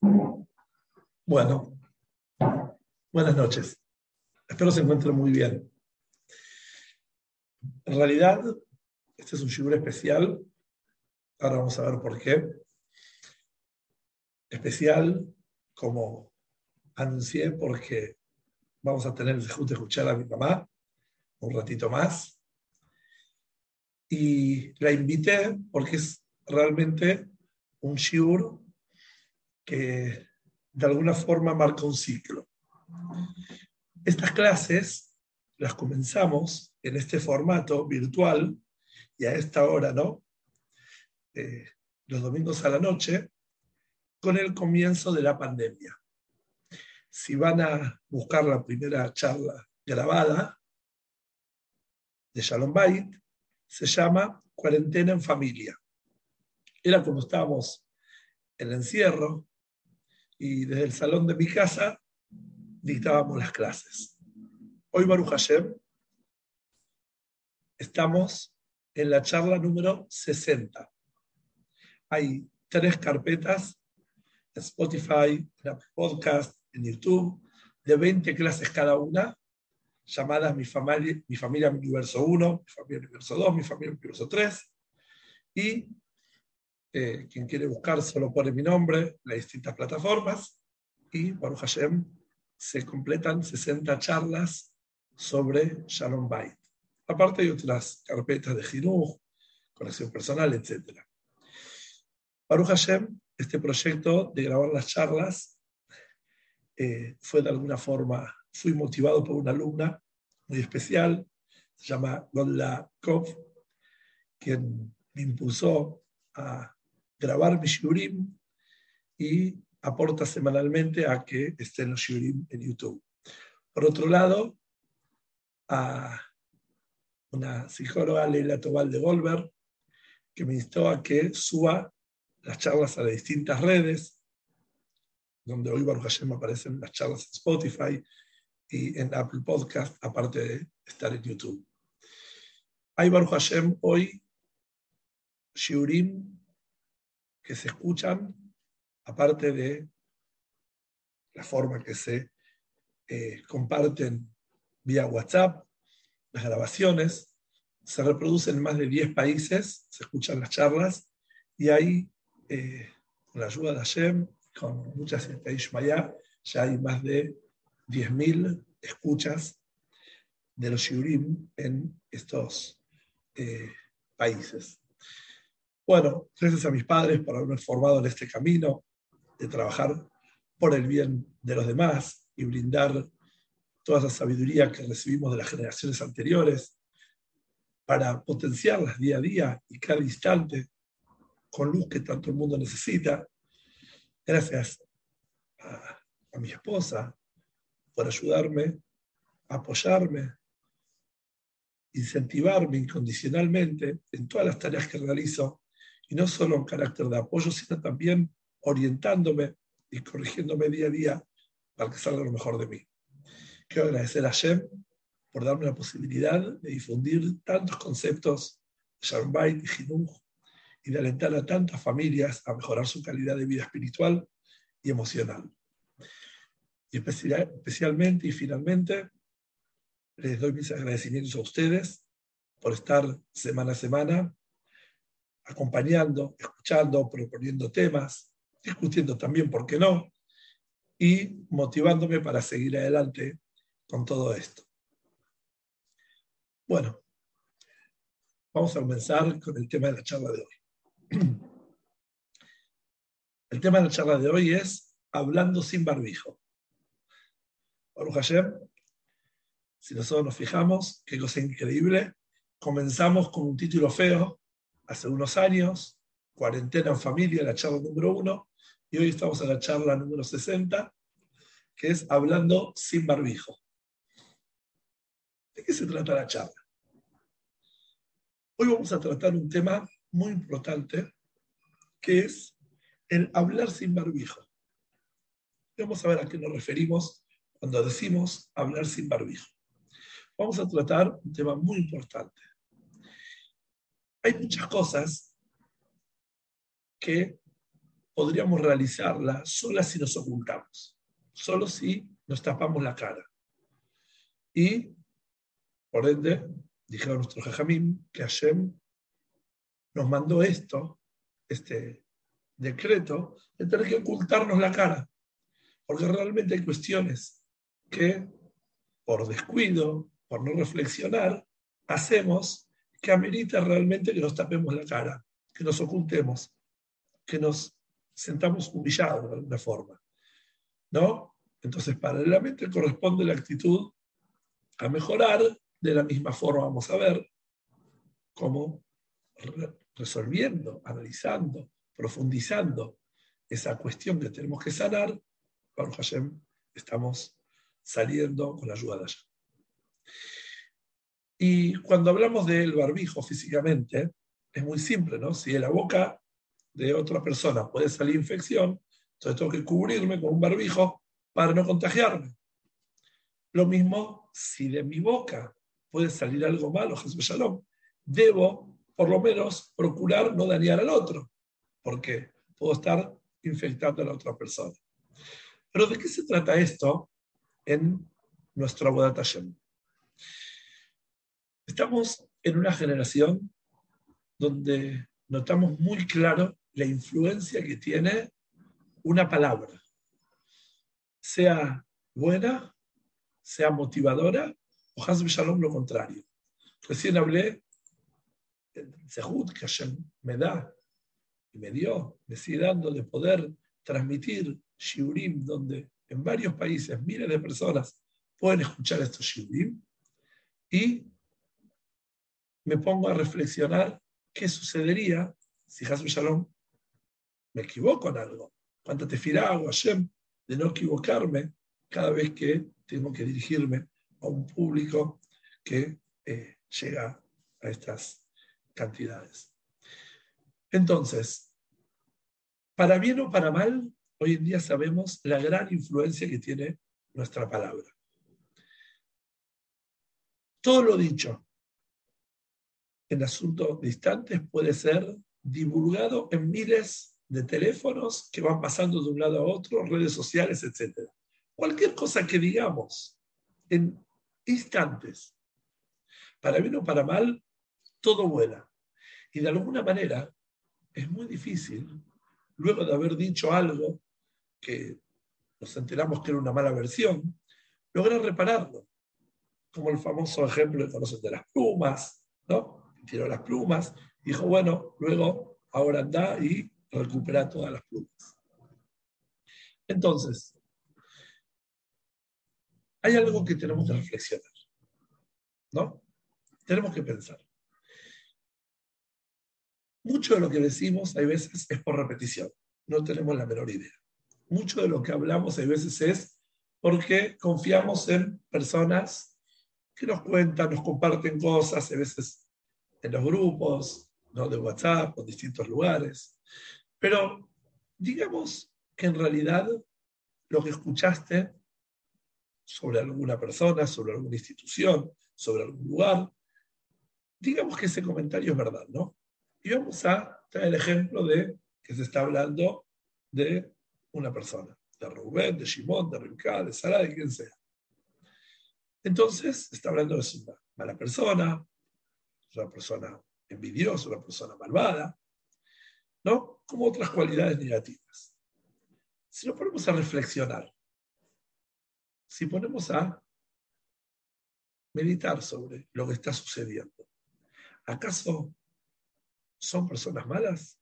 Bueno, buenas noches. Espero se encuentren muy bien. En realidad, este es un shiur especial. Ahora vamos a ver por qué. Especial, como anuncié, porque vamos a tener el de escuchar a mi mamá un ratito más. Y la invité porque es realmente un shiur que de alguna forma marca un ciclo. Estas clases las comenzamos en este formato virtual y a esta hora, ¿no? Eh, los domingos a la noche, con el comienzo de la pandemia. Si van a buscar la primera charla grabada de Shalom Bait, se llama Cuarentena en Familia. Era cuando estábamos en el encierro, y desde el salón de mi casa dictábamos las clases. Hoy, Baruch Hashem, estamos en la charla número 60. Hay tres carpetas en Spotify, en Apple Podcast, en YouTube, de 20 clases cada una, llamadas Mi familia, mi familia Universo 1, Mi familia Universo 2, Mi familia Universo 3, y eh, quien quiere buscar solo pone mi nombre, las distintas plataformas, y Baruch Hashem se completan 60 charlas sobre Shalom Bait. Aparte hay otras carpetas de Jinuj, conexión personal, etc. Baruch Hashem, este proyecto de grabar las charlas eh, fue de alguna forma, fui motivado por una alumna muy especial, se llama Gondla Kov, quien me impulsó a grabar mi shiurim y aporta semanalmente a que estén los shiurim en YouTube. Por otro lado, a una psicóloga, Leila Tobal de Goldberg, que me instó a que suba las charlas a las distintas redes, donde hoy Baruch Hashem aparecen las charlas en Spotify y en Apple Podcast, aparte de estar en YouTube. Hay Baruch Hashem hoy Shiurim que se escuchan, aparte de la forma que se eh, comparten vía WhatsApp, las grabaciones, se reproducen en más de 10 países, se escuchan las charlas, y ahí, eh, con la ayuda de Hashem, con muchas Ishmaya, ya hay más de 10.000 escuchas de los Shiurim en estos eh, países. Bueno, gracias a mis padres por haberme formado en este camino de trabajar por el bien de los demás y brindar toda esa sabiduría que recibimos de las generaciones anteriores para potenciarlas día a día y cada instante con luz que tanto el mundo necesita. Gracias a, a mi esposa por ayudarme, apoyarme, incentivarme incondicionalmente en todas las tareas que realizo y no solo en carácter de apoyo, sino también orientándome y corrigiéndome día a día para que salga lo mejor de mí. Quiero agradecer a Shem por darme la posibilidad de difundir tantos conceptos de Shalom y y de alentar a tantas familias a mejorar su calidad de vida espiritual y emocional. Y especialmente y finalmente les doy mis agradecimientos a ustedes por estar semana a semana acompañando, escuchando, proponiendo temas, discutiendo también, ¿por qué no? Y motivándome para seguir adelante con todo esto. Bueno, vamos a comenzar con el tema de la charla de hoy. El tema de la charla de hoy es hablando sin barbijo. Baruch Hashem, si nosotros nos fijamos, qué cosa increíble, comenzamos con un título feo, hace unos años, Cuarentena en Familia, la charla número uno, y hoy estamos en la charla número 60, que es Hablando sin barbijo. ¿De qué se trata la charla? Hoy vamos a tratar un tema muy importante, que es el hablar sin barbijo. Vamos a ver a qué nos referimos cuando decimos hablar sin barbijo. Vamos a tratar un tema muy importante. Hay muchas cosas que podríamos realizarlas solas si nos ocultamos, solo si nos tapamos la cara. Y, por ende, dijeron nuestro Jajamín que Hashem nos mandó esto, este decreto, de tener que ocultarnos la cara. Porque realmente hay cuestiones que, por descuido, por no reflexionar, hacemos que amerita realmente que nos tapemos la cara, que nos ocultemos, que nos sentamos humillados de alguna forma. ¿No? Entonces, paralelamente corresponde la actitud a mejorar. De la misma forma, vamos a ver cómo resolviendo, analizando, profundizando esa cuestión que tenemos que sanar, Baruch Hashem, estamos saliendo con la ayuda de allá. Y cuando hablamos del barbijo físicamente, es muy simple, ¿no? Si de la boca de otra persona puede salir infección, entonces tengo que cubrirme con un barbijo para no contagiarme. Lo mismo si de mi boca puede salir algo malo, Jesús Shalom, debo por lo menos procurar no dañar al otro, porque puedo estar infectando a la otra persona. Pero ¿de qué se trata esto en nuestro Abodat Estamos en una generación donde notamos muy claro la influencia que tiene una palabra, sea buena, sea motivadora, o Hasbe Shalom lo contrario. Recién hablé del Zehut que Hashem me da y me dio, me sigue dando de poder transmitir Shiurim, donde en varios países miles de personas pueden escuchar estos Shiurim, y me pongo a reflexionar qué sucedería si Hasbe Shalom me equivoco en algo. Cuánto te hago Hashem de no equivocarme cada vez que tengo que dirigirme a un público que eh, llega a estas cantidades. Entonces, para bien o para mal, hoy en día sabemos la gran influencia que tiene nuestra palabra. Todo lo dicho en asuntos distantes puede ser divulgado en miles de teléfonos que van pasando de un lado a otro, redes sociales, etc. Cualquier cosa que digamos en instantes, para bien o para mal, todo vuela. Y de alguna manera es muy difícil, luego de haber dicho algo que nos enteramos que era una mala versión, lograr repararlo. Como el famoso ejemplo que conocen de las plumas, ¿no? Tiró las plumas, dijo, bueno, luego ahora anda y recupera todas las plumas. Entonces, hay algo que tenemos que reflexionar, ¿no? Tenemos que pensar. Mucho de lo que decimos hay veces es por repetición, no tenemos la menor idea. Mucho de lo que hablamos hay veces es porque confiamos en personas que nos cuentan, nos comparten cosas, a veces en los grupos ¿no? de WhatsApp o distintos lugares. Pero digamos que en realidad lo que escuchaste sobre alguna persona, sobre alguna institución, sobre algún lugar, digamos que ese comentario es verdad, ¿no? Y vamos a traer el ejemplo de que se está hablando de una persona, de Rubén, de Shimon, de Rimka, de Sara, de quien sea. Entonces, está hablando de una mala persona, una persona envidiosa, una persona malvada, ¿no? Como otras cualidades negativas. Si nos ponemos a reflexionar, si ponemos a meditar sobre lo que está sucediendo, ¿acaso son personas malas?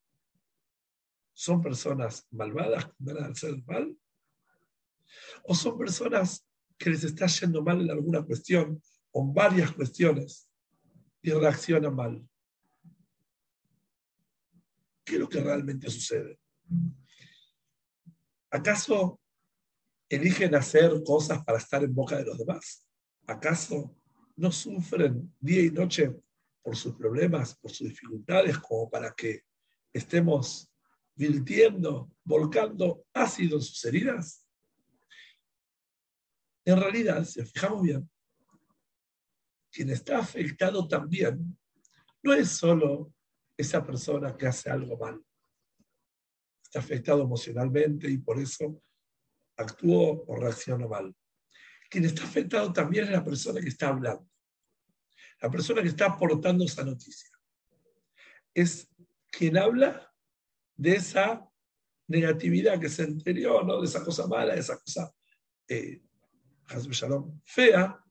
¿Son personas malvadas que van a hacer mal? ¿O son personas que les está yendo mal en alguna cuestión o en varias cuestiones y reacciona mal. ¿Qué es lo que realmente sucede? ¿Acaso eligen hacer cosas para estar en boca de los demás? ¿Acaso no sufren día y noche por sus problemas, por sus dificultades, como para que estemos virtiendo, volcando ácido en sus heridas? En realidad, si fijamos bien, quien está afectado también no es solo esa persona que hace algo mal. Está afectado emocionalmente y por eso actuó o reaccionó mal. Quien está afectado también es la persona que está hablando, la persona que está aportando esa noticia. Es quien habla de esa negatividad que se enterió, ¿no? de esa cosa mala, de esa cosa eh, fea,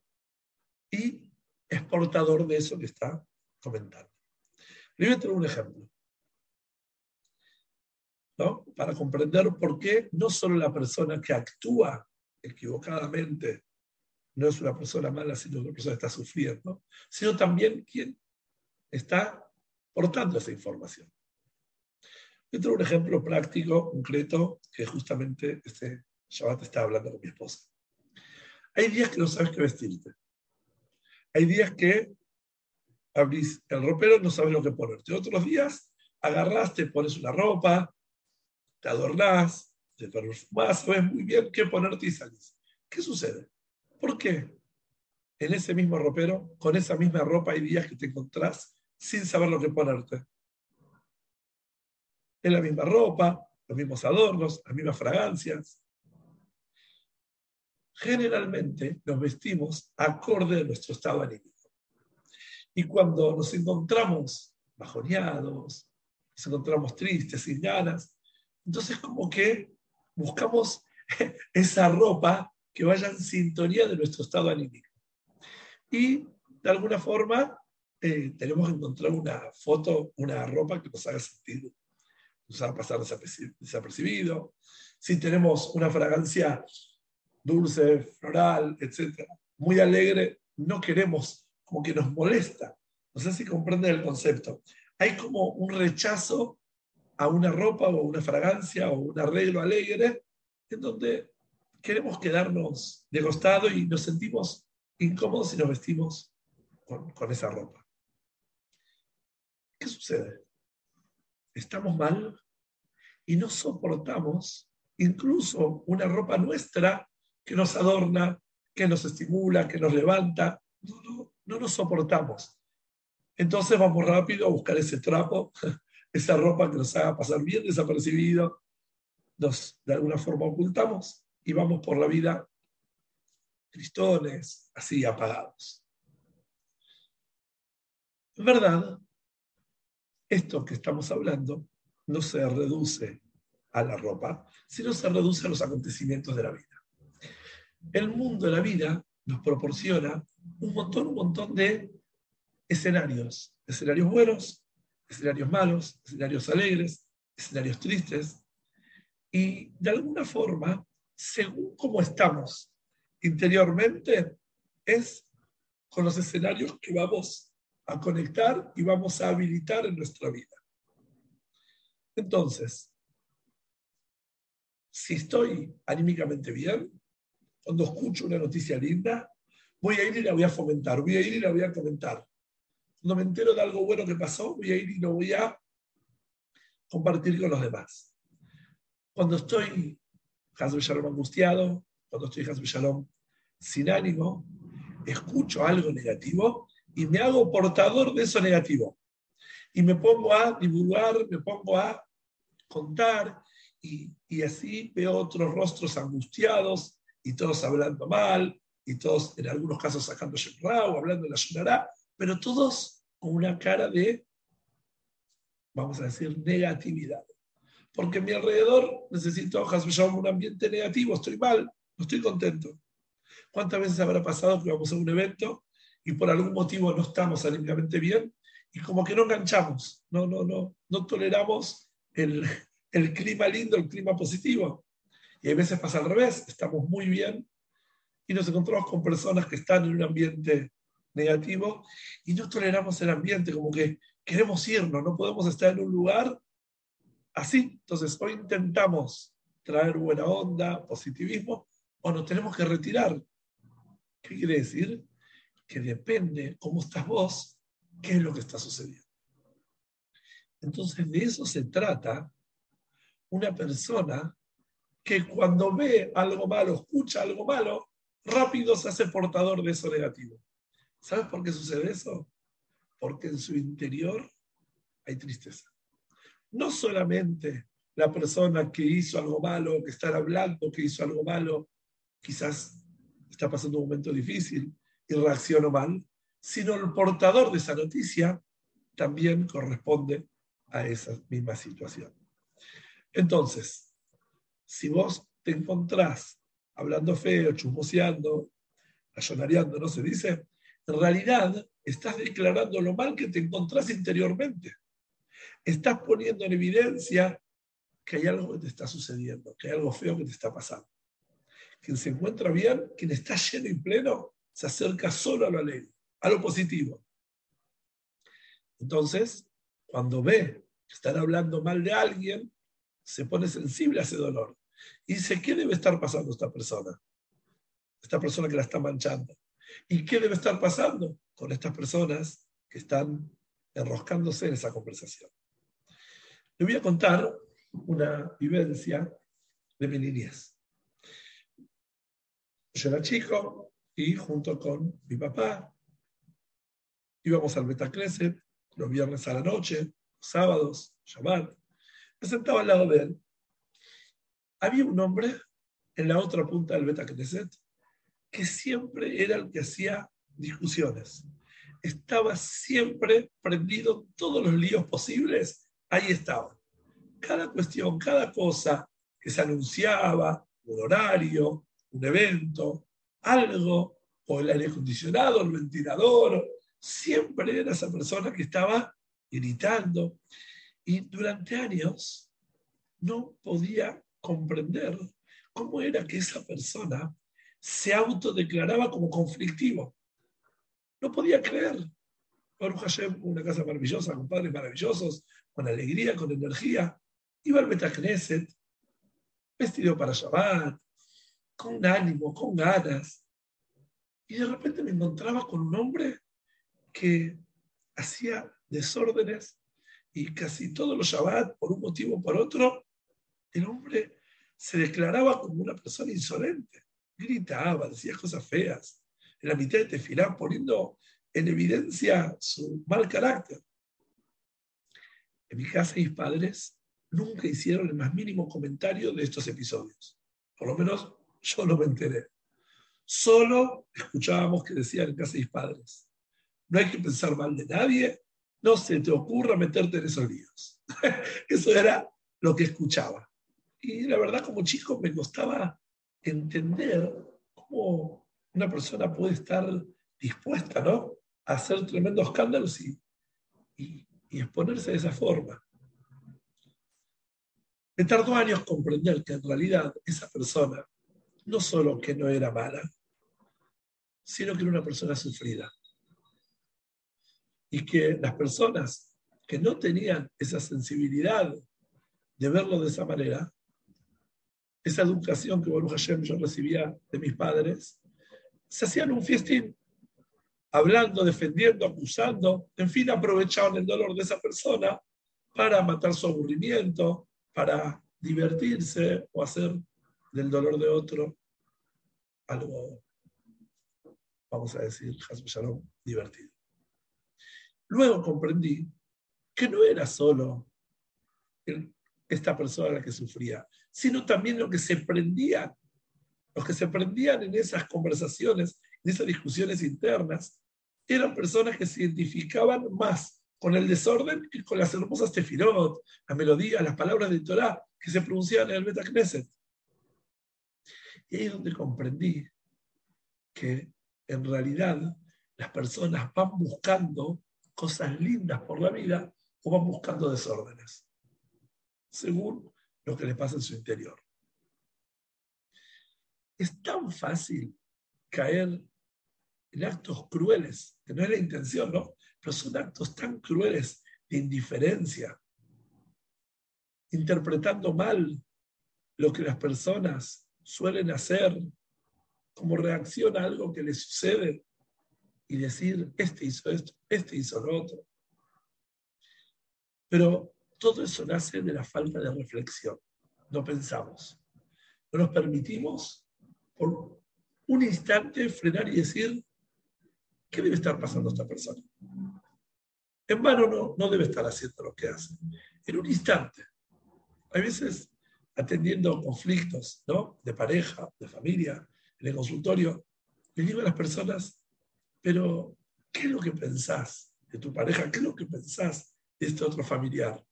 y es portador de eso que está comentando. A traer un ejemplo. ¿no? Para comprender por qué no solo la persona que actúa equivocadamente no es una persona mala, sino una persona que está sufriendo, sino también quien está portando esa información. A traer un ejemplo práctico, concreto, que justamente este Shabbat estaba hablando con mi esposa. Hay días que no sabes qué vestirte. Hay días que abrís el ropero, no sabes lo que ponerte. Otros días agarrás, te pones una ropa, te adornás, te perfumás, sabes muy bien qué ponerte y salís. ¿Qué sucede? ¿Por qué en ese mismo ropero, con esa misma ropa, hay días que te encontrás sin saber lo que ponerte? Es la misma ropa, los mismos adornos, las mismas fragancias. Generalmente nos vestimos acorde a nuestro estado anímico. Y cuando nos encontramos bajoneados, nos encontramos tristes, sin ganas, entonces como que buscamos esa ropa que vaya en sintonía de nuestro estado anímico. Y de alguna forma eh, tenemos que encontrar una foto, una ropa que nos haga sentir, nos haga pasar desapercibido. Si tenemos una fragancia dulce, floral, etc., muy alegre, no queremos como que nos molesta. No sé si comprenden el concepto. Hay como un rechazo a una ropa o una fragancia o un arreglo alegre en donde queremos quedarnos de costado y nos sentimos incómodos si nos vestimos con, con esa ropa. ¿Qué sucede? Estamos mal y no soportamos incluso una ropa nuestra que nos adorna, que nos estimula, que nos levanta. No, no, no nos soportamos. Entonces vamos rápido a buscar ese trapo, esa ropa que nos haga pasar bien desapercibido, nos de alguna forma ocultamos y vamos por la vida tristones, así apagados. En verdad, esto que estamos hablando no se reduce a la ropa, sino se reduce a los acontecimientos de la vida. El mundo de la vida nos proporciona un montón, un montón de escenarios. Escenarios buenos, escenarios malos, escenarios alegres, escenarios tristes. Y de alguna forma, según cómo estamos interiormente, es con los escenarios que vamos a conectar y vamos a habilitar en nuestra vida. Entonces, si estoy anímicamente bien, cuando escucho una noticia linda, voy a ir y la voy a fomentar, voy a ir y la voy a comentar. Cuando me entero de algo bueno que pasó, voy a ir y lo voy a compartir con los demás. Cuando estoy Hasbe Shalom angustiado, cuando estoy Hasbe Shalom sin ánimo, escucho algo negativo y me hago portador de eso negativo. Y me pongo a divulgar, me pongo a contar, y, y así veo otros rostros angustiados y todos hablando mal, y todos en algunos casos sacando o hablando de la pero todos con una cara de, vamos a decir, negatividad. Porque a mi alrededor necesito un ambiente negativo, estoy mal, no estoy contento. ¿Cuántas veces habrá pasado que vamos a un evento y por algún motivo no estamos anímicamente bien y como que no enganchamos, no, no, no, no toleramos el, el clima lindo, el clima positivo? Y a veces pasa al revés, estamos muy bien y nos encontramos con personas que están en un ambiente negativo y no toleramos el ambiente, como que queremos irnos, no podemos estar en un lugar así. Entonces, hoy intentamos traer buena onda, positivismo, o nos tenemos que retirar. ¿Qué quiere decir? Que depende cómo estás vos, qué es lo que está sucediendo. Entonces, de eso se trata una persona que cuando ve algo malo, escucha algo malo, rápido se hace portador de eso negativo. ¿Sabes por qué sucede eso? Porque en su interior hay tristeza. No solamente la persona que hizo algo malo, que está hablando, que hizo algo malo, quizás está pasando un momento difícil y reaccionó mal, sino el portador de esa noticia también corresponde a esa misma situación. Entonces, si vos te encontrás hablando feo, chusmoseando, ayonareando, ¿no se dice? En realidad estás declarando lo mal que te encontrás interiormente. Estás poniendo en evidencia que hay algo que te está sucediendo, que hay algo feo que te está pasando. Quien se encuentra bien, quien está lleno y pleno, se acerca solo a lo alegre, a lo positivo. Entonces, cuando ve que están hablando mal de alguien, se pone sensible a ese dolor. Y dice, ¿qué debe estar pasando esta persona? Esta persona que la está manchando. ¿Y qué debe estar pasando con estas personas que están enroscándose en esa conversación? Le voy a contar una vivencia de mi niñez. Yo era chico y junto con mi papá íbamos al Betacneset los viernes a la noche, sábados, Shabbat. Me sentaba al lado de él. Había un hombre en la otra punta del Betacneset que siempre era el que hacía discusiones. Estaba siempre prendido en todos los líos posibles. Ahí estaba cada cuestión, cada cosa que se anunciaba, un horario, un evento, algo, o el aire acondicionado, el ventilador, siempre era esa persona que estaba gritando. Y durante años no podía comprender cómo era que esa persona se autodeclaraba como conflictivo. No podía creer. Baruch Hashem, una casa maravillosa, con padres maravillosos, con alegría, con energía iba al Betacneset, vestido para Shabbat, con ánimo, con ganas. Y de repente me encontraba con un hombre que hacía desórdenes y casi todos los Shabbat, por un motivo o por otro, el hombre se declaraba como una persona insolente. Gritaba, decía cosas feas. En la mitad de Tefilá, poniendo en evidencia su mal carácter. En mi casa, mis padres nunca hicieron el más mínimo comentario de estos episodios. Por lo menos yo no me enteré. Solo escuchábamos que decían en casa mis padres, no hay que pensar mal de nadie, no se te ocurra meterte en esos líos. Eso era lo que escuchaba. Y la verdad, como chico, me costaba entender cómo una persona puede estar dispuesta ¿no? a hacer tremendos escándalos y, y exponerse de esa forma. Me tardó años comprender que en realidad esa persona no solo que no era mala, sino que era una persona sufrida. Y que las personas que no tenían esa sensibilidad de verlo de esa manera, esa educación que Baruch Hashem yo recibía de mis padres, se hacían un festín, hablando, defendiendo, acusando, en fin, aprovechaban el dolor de esa persona para matar su aburrimiento, para divertirse o hacer del dolor de otro algo, vamos a decir, divertido. Luego comprendí que no era solo esta persona la que sufría, sino también lo que se prendía, los que se prendían en esas conversaciones, en esas discusiones internas, eran personas que se identificaban más con el desorden y con las hermosas tefirot, la melodía, las palabras de Torah que se pronunciaban en el Beta Knesset. Y ahí es donde comprendí que en realidad las personas van buscando cosas lindas por la vida o van buscando desórdenes, según lo que les pasa en su interior. Es tan fácil caer en actos crueles, que no es la intención, ¿no? pero son actos tan crueles de indiferencia, interpretando mal lo que las personas suelen hacer como reacción a algo que les sucede y decir, este hizo esto, este hizo lo otro. Pero todo eso nace de la falta de reflexión. No pensamos. No nos permitimos por un instante frenar y decir, ¿qué debe estar pasando esta persona? En vano no, no debe estar haciendo lo que hace. En un instante. Hay veces atendiendo conflictos ¿no? de pareja, de familia, en el consultorio, le digo a las personas, pero ¿qué es lo que pensás de tu pareja? ¿Qué es lo que pensás de este otro familiar?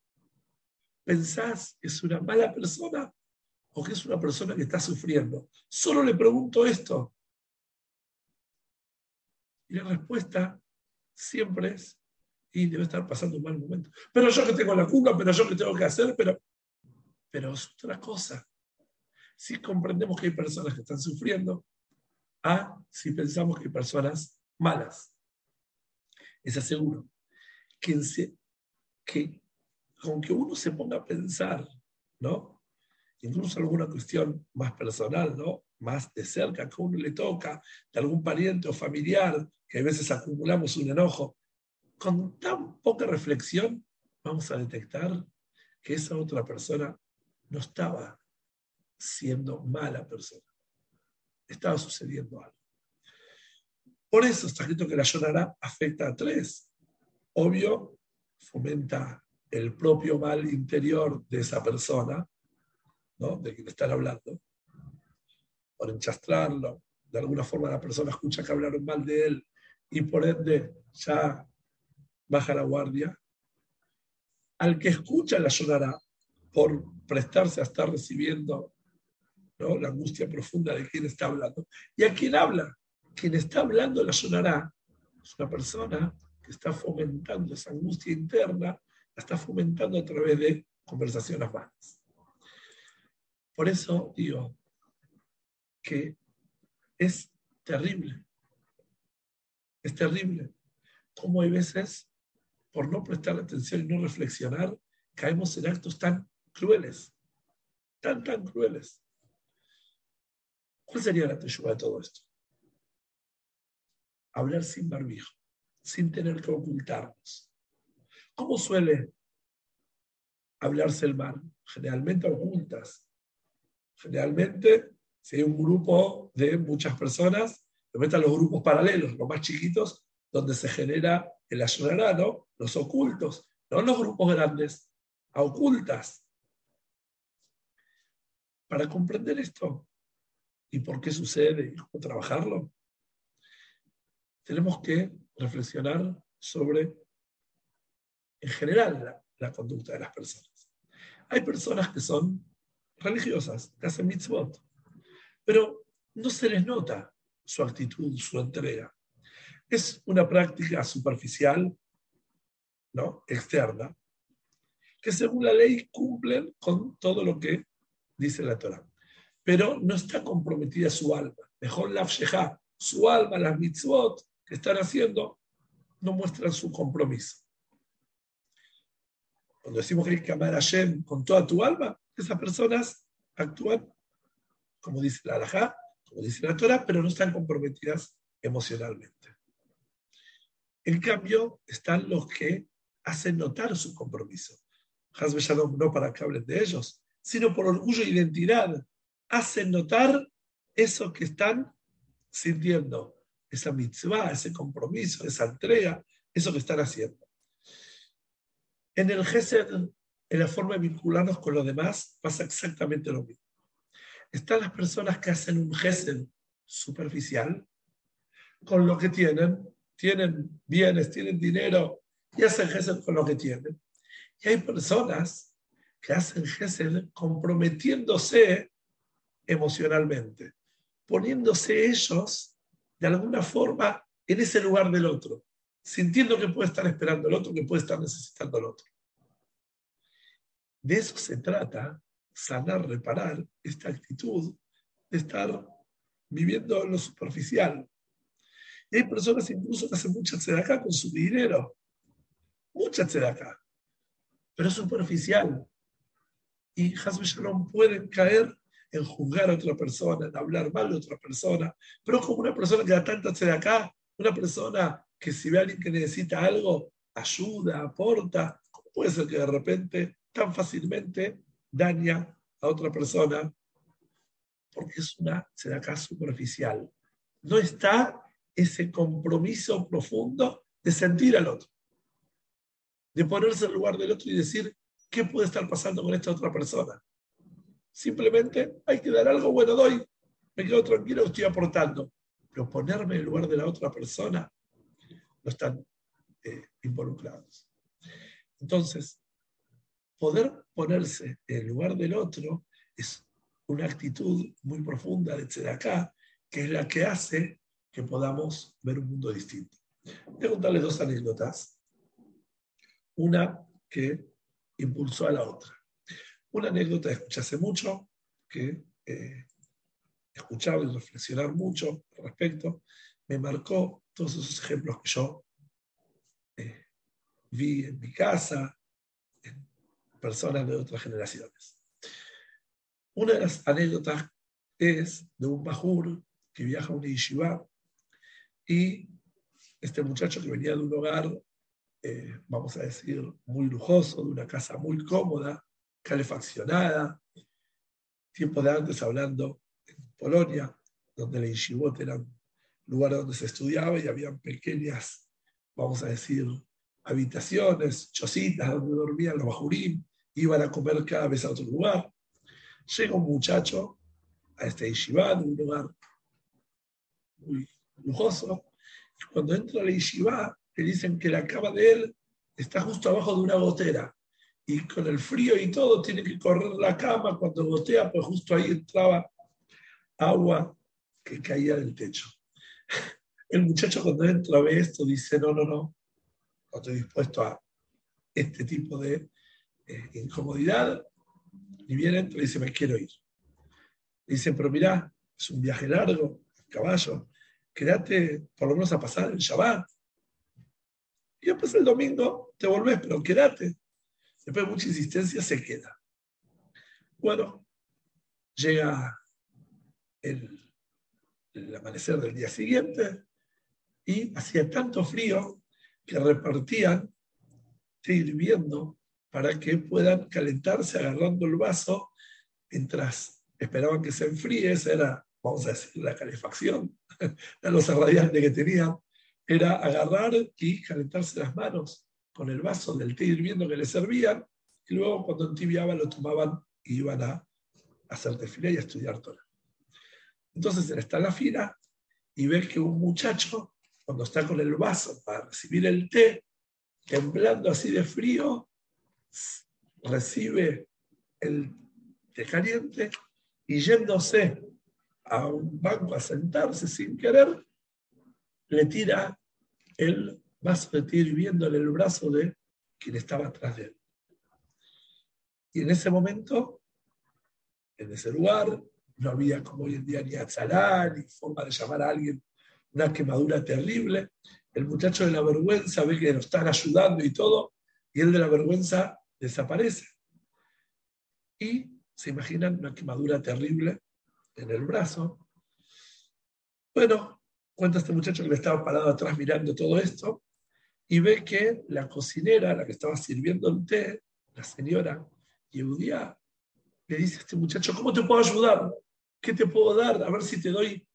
¿Pensás que es una mala persona o que es una persona que está sufriendo? Solo le pregunto esto. Y la respuesta siempre es, y debe estar pasando un mal momento. Pero yo que tengo la culpa, pero yo que tengo que hacer, pero, pero es otra cosa si comprendemos que hay personas que están sufriendo, a si pensamos que hay personas malas. Es aseguro que, que con que uno se ponga a pensar, ¿no? Incluso alguna cuestión más personal, ¿no? Más de cerca, que uno le toca, de algún pariente o familiar, que a veces acumulamos un enojo, con tan poca reflexión, vamos a detectar que esa otra persona no estaba siendo mala persona. Estaba sucediendo algo. Por eso está escrito que la llorará afecta a tres. Obvio, fomenta el propio mal interior de esa persona, ¿no? de quien están hablando, por enchastrarlo. De alguna forma la persona escucha que hablaron mal de él y por ende ya baja la guardia. Al que escucha la llorará por prestarse a estar recibiendo la angustia profunda de quien está hablando. Y a quien habla, quien está hablando la sonará, es una persona que está fomentando esa angustia interna, la está fomentando a través de conversaciones vanas. Por eso digo que es terrible, es terrible cómo hay veces, por no prestar atención y no reflexionar, caemos en actos tan crueles, tan, tan crueles. ¿Cuál sería la teshuva de todo esto? Hablar sin barbijo, sin tener que ocultarnos. ¿Cómo suele hablarse el mal? Generalmente ocultas. Generalmente, si hay un grupo de muchas personas, lo metan los grupos paralelos, los más chiquitos, donde se genera el ayunarano, los ocultos, no los grupos grandes, a ocultas. Para comprender esto, y por qué sucede y cómo trabajarlo, tenemos que reflexionar sobre, en general, la, conducta de las personas. Hay personas que son religiosas, que hacen mitzvot, pero no se les nota su actitud, su entrega. Es una práctica superficial, ¿no? externa, que según la ley cumplen con todo lo que dice la Torah pero no está comprometida su alma. Mejor la su alma, las mitzvot que están haciendo, no muestran su compromiso. Cuando decimos que hay que amar a Hashem con toda tu alma, esas personas actúan, como dice la Alajá, como dice la Torah, pero no están comprometidas emocionalmente. En cambio, están los que hacen notar su compromiso. Hasbe no para que hablen de ellos, sino por orgullo e identidad, hacen notar eso que están sintiendo, esa mitzvah, ese compromiso, esa entrega, eso que están haciendo. En el Gesed, en la forma de vincularnos con los demás, pasa exactamente lo mismo. Están las personas que hacen un Gesed superficial con lo que tienen, tienen bienes, tienen dinero y hacen Gesed con lo que tienen. Y hay personas que hacen Gesed comprometiéndose emocionalmente, poniéndose ellos de alguna forma en ese lugar del otro, sintiendo que puede estar esperando el otro, que puede estar necesitando el otro. De eso se trata, sanar, reparar esta actitud de estar viviendo en lo superficial. Y hay personas incluso que hacen mucha acá con su dinero, mucha acá, pero es superficial. y no pueden caer en juzgar a otra persona, en hablar mal de otra persona, pero como una persona que da tanta de acá, una persona que si ve a alguien que necesita algo, ayuda, aporta, ¿cómo puede ser que de repente tan fácilmente daña a otra persona? Porque es una acá superficial. No está ese compromiso profundo de sentir al otro, de ponerse en lugar del otro y decir, ¿qué puede estar pasando con esta otra persona? Simplemente hay que dar algo, bueno, doy, me quedo tranquilo, estoy aportando. Pero ponerme en el lugar de la otra persona, no están eh, involucrados. Entonces, poder ponerse en el lugar del otro es una actitud muy profunda de acá, que es la que hace que podamos ver un mundo distinto. Voy a contarles dos anécdotas. Una que impulsó a la otra. Una anécdota escuché hace mucho, que eh, he escuchado y reflexionar mucho al respecto, me marcó todos esos ejemplos que yo eh, vi en mi casa, en personas de otras generaciones. Una de las anécdotas es de un bajur que viaja a una yeshiva y este muchacho que venía de un hogar eh, vamos a decir, muy lujoso, de una casa muy cómoda, calefaccionada. Tiempo de antes hablando en Polonia, donde la Yeshivot era un lugar donde se estudiaba y habían pequeñas, vamos a decir, habitaciones, chocitas donde dormían los bajurim, iban a comer cada vez a otro lugar. Llega un muchacho a este yeshiva, un lugar muy lujoso, y cuando entra a la que dicen que la cama de él está justo abajo de una gotera. Y con el frío y todo, tiene que correr la cama cuando gotea, pues justo ahí entraba agua que caía del techo. El muchacho cuando entra ve esto dice, no, no, no, no estoy dispuesto a este tipo de eh, incomodidad. Y viene entra y dice, me quiero ir. Dice, pero mirá, es un viaje largo, caballo, quédate por lo menos a pasar el Shabbat. Y después el domingo te volvés, pero quédate. Después de mucha insistencia se queda. Bueno, llega el, amanecer del día siguiente y hacía tanto frío que repartían té hirviendo para que puedan calentarse agarrando el vaso mientras esperaban que se enfríe. Esa era, vamos a decir, la calefacción, la losa radiante que tenían era agarrar y calentarse las manos con el vaso del té hirviendo que le servían, y luego cuando entibiaba lo tomaban y iban a hacer tefila y a estudiar Torah. Entonces él está en la fila y ve que un muchacho, cuando está con el vaso para recibir el té, temblando así de frío, recibe el té caliente y yéndose a un banco a sentarse sin querer, le tira el vaso de té hirviendo en el brazo de quien estaba atrás de él. Y en ese momento, en ese lugar, no había como hoy en día ni atzalá, ni forma de llamar a alguien una quemadura terrible. El muchacho de la vergüenza ve que lo están ayudando y todo, y él de la vergüenza desaparece. Y se imaginan una quemadura terrible en el brazo. Bueno, cuenta este muchacho que le estaba parado atrás mirando todo esto y ve que la cocinera, la que estaba sirviendo el té, la señora Yehudia, le dice a este muchacho, ¿cómo te puedo ayudar? ¿Qué te puedo dar? A ver si te doy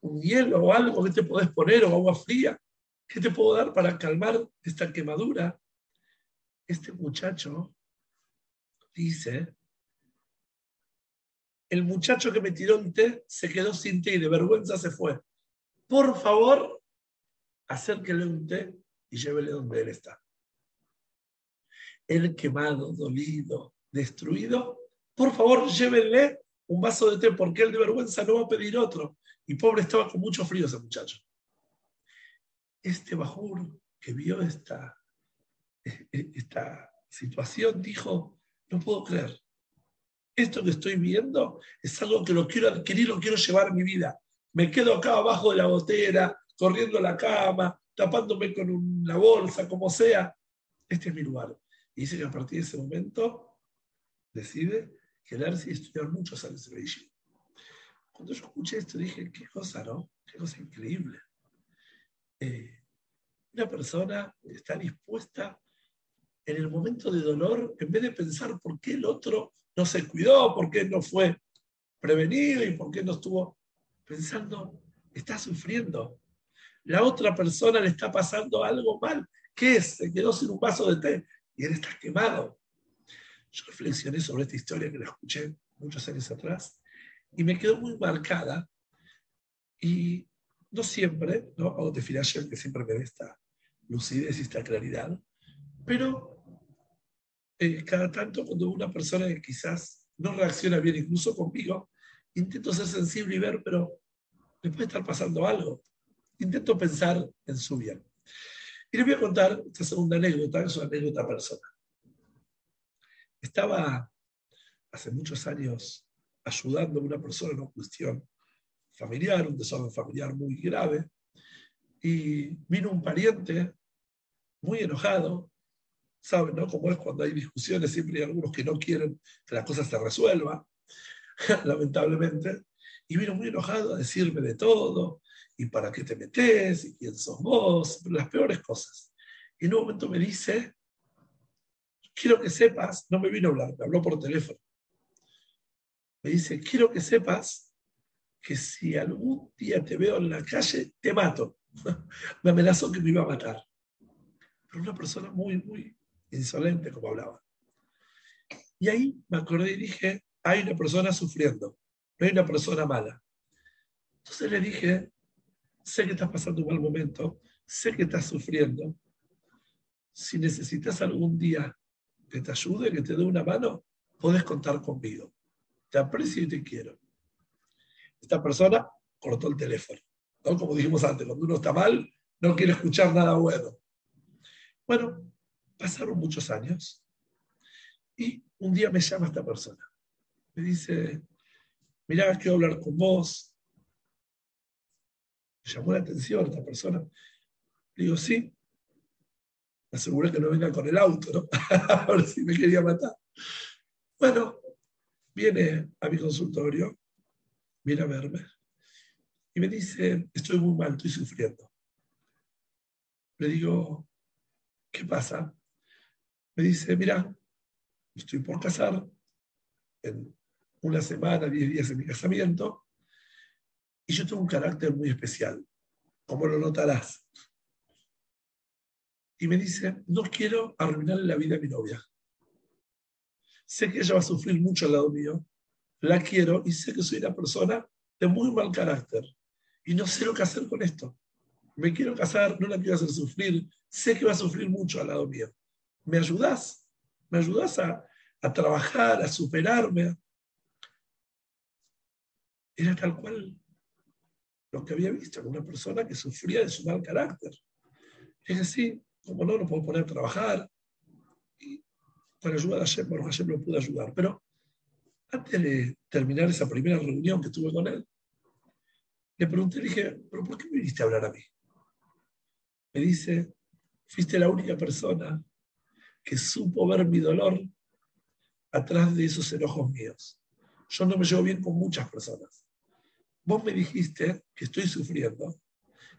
un hielo o algo que te podés poner o agua fría. ¿Qué te puedo dar para calmar esta quemadura? Este muchacho dice, el muchacho que me tiró el té se quedó sin té y de vergüenza se fue por favor, acérquele un té y llévele donde él está. El quemado, dolido, destruido, por favor, llévenle un vaso de té porque él de vergüenza no va a pedir otro. Y pobre estaba con mucho frío ese muchacho. Este bajur que vio esta, esta situación dijo, no puedo creer. Esto que estoy viendo es algo que lo quiero adquirir, lo quiero llevar a mi vida me quedo acá abajo de la botera, corriendo la cama, tapándome con una bolsa, como sea. Este es mi lugar. Y dice que a partir de ese momento decide quedarse y estudiar muchos años en. Cuando yo escuché esto dije, qué cosa, ¿no? Qué cosa increíble. Eh, una persona está dispuesta en el momento de dolor, en vez de pensar por qué el otro no se cuidó, por qué no fue prevenido y por qué no estuvo pensando, está sufriendo. La otra persona le está pasando algo mal. ¿Qué es? Se quedó sin un vaso de té y él está quemado. Yo reflexioné sobre esta historia que la escuché muchos años atrás y me quedó muy marcada. Y no siempre, ¿no? Hago de que siempre me da esta lucidez y esta claridad, pero eh, cada tanto cuando una persona que quizás no reacciona bien, incluso conmigo, intento ser sensible y ver, pero le puede estar pasando algo. Intento pensar en su bien. Y les voy a contar esta segunda anécdota, es una anécdota personal. Estaba hace muchos años ayudando a una persona en una cuestión familiar, un desorden familiar muy grave, y vino un pariente muy enojado, saben, ¿no? Es cuando hay discusiones, siempre hay algunos que no quieren que la cosa se resuelva, lamentablemente, y vino muy enojado a decirme de todo, y para qué te metes, y quién sos vos, las peores cosas. Y en un momento me dice, quiero que sepas, no me vino a hablar, me habló por teléfono. Me dice, quiero que sepas que si algún día te veo en la calle, te mato. me amenazó que me iba a matar. Pero una persona muy, muy insolente, como hablaba. Y ahí me acordé y dije, hay una persona sufriendo, no hay una persona mala. Entonces le dije, sé que estás pasando un mal momento, sé que estás sufriendo. Si necesitas algún día que te ayude, que te dé una mano, puedes contar conmigo. Te aprecio y te quiero. Esta persona cortó el teléfono. Como dijimos antes, cuando uno está mal, no quiere escuchar nada bueno. Bueno, pasaron muchos años y un día me llama esta persona. Me dice, mirá, quiero hablar con vos. Llamó la atención esta persona. Le digo, sí. Aseguré que no venga con el auto, ¿no? a ver si me quería matar. Bueno, viene a mi consultorio, viene a verme y me dice, estoy muy mal, estoy sufriendo. Le digo, ¿qué pasa? Me dice, mira, estoy por casar en una semana, diez días en mi casamiento, y yo tengo un carácter muy especial, como lo notarás. Y me dice, no quiero arruinarle la vida a mi novia. Sé que ella va a sufrir mucho al lado mío, la quiero y sé que soy una persona de muy mal carácter y no sé lo que hacer con esto. Me quiero casar, no la quiero hacer sufrir, sé que va a sufrir mucho al lado mío. ¿Me ayudas? ¿Me ayudas a, a trabajar, a superarme? Era tal cual lo que había visto, una persona que sufría de su mal carácter. Es así, como no, lo puedo poner a trabajar. Y con ayuda de Hashem, bueno, Hashem lo pude ayudar. Pero antes de terminar esa primera reunión que tuve con él, le pregunté, le dije, ¿pero por qué me viniste a hablar a mí? Me dice, fuiste la única persona que supo ver mi dolor atrás de esos enojos míos. Yo no me llevo bien con muchas personas. Vos me dijiste que estoy sufriendo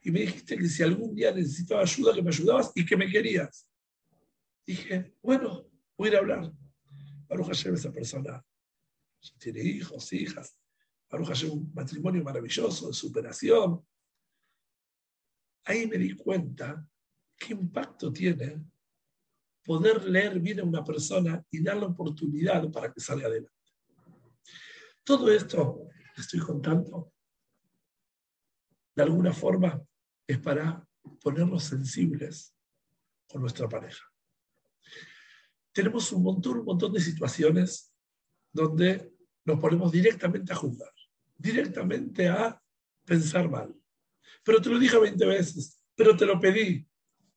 y me dijiste que si algún día necesitaba ayuda, que me ayudabas y que me querías. Dije, bueno, voy a ir a hablar. Baruch Hashem, esa persona tiene hijos, hijas. Baruch Hashem, un matrimonio maravilloso, de superación. Ahí me di cuenta qué impacto tiene poder leer bien a una persona y darle oportunidad para que salga adelante. Todo esto estoy contando, de alguna forma, es para ponernos sensibles con nuestra pareja. Tenemos un montón, un montón de situaciones donde nos ponemos directamente a juzgar, directamente a pensar mal. Pero te lo dije 20 veces, pero te lo pedí.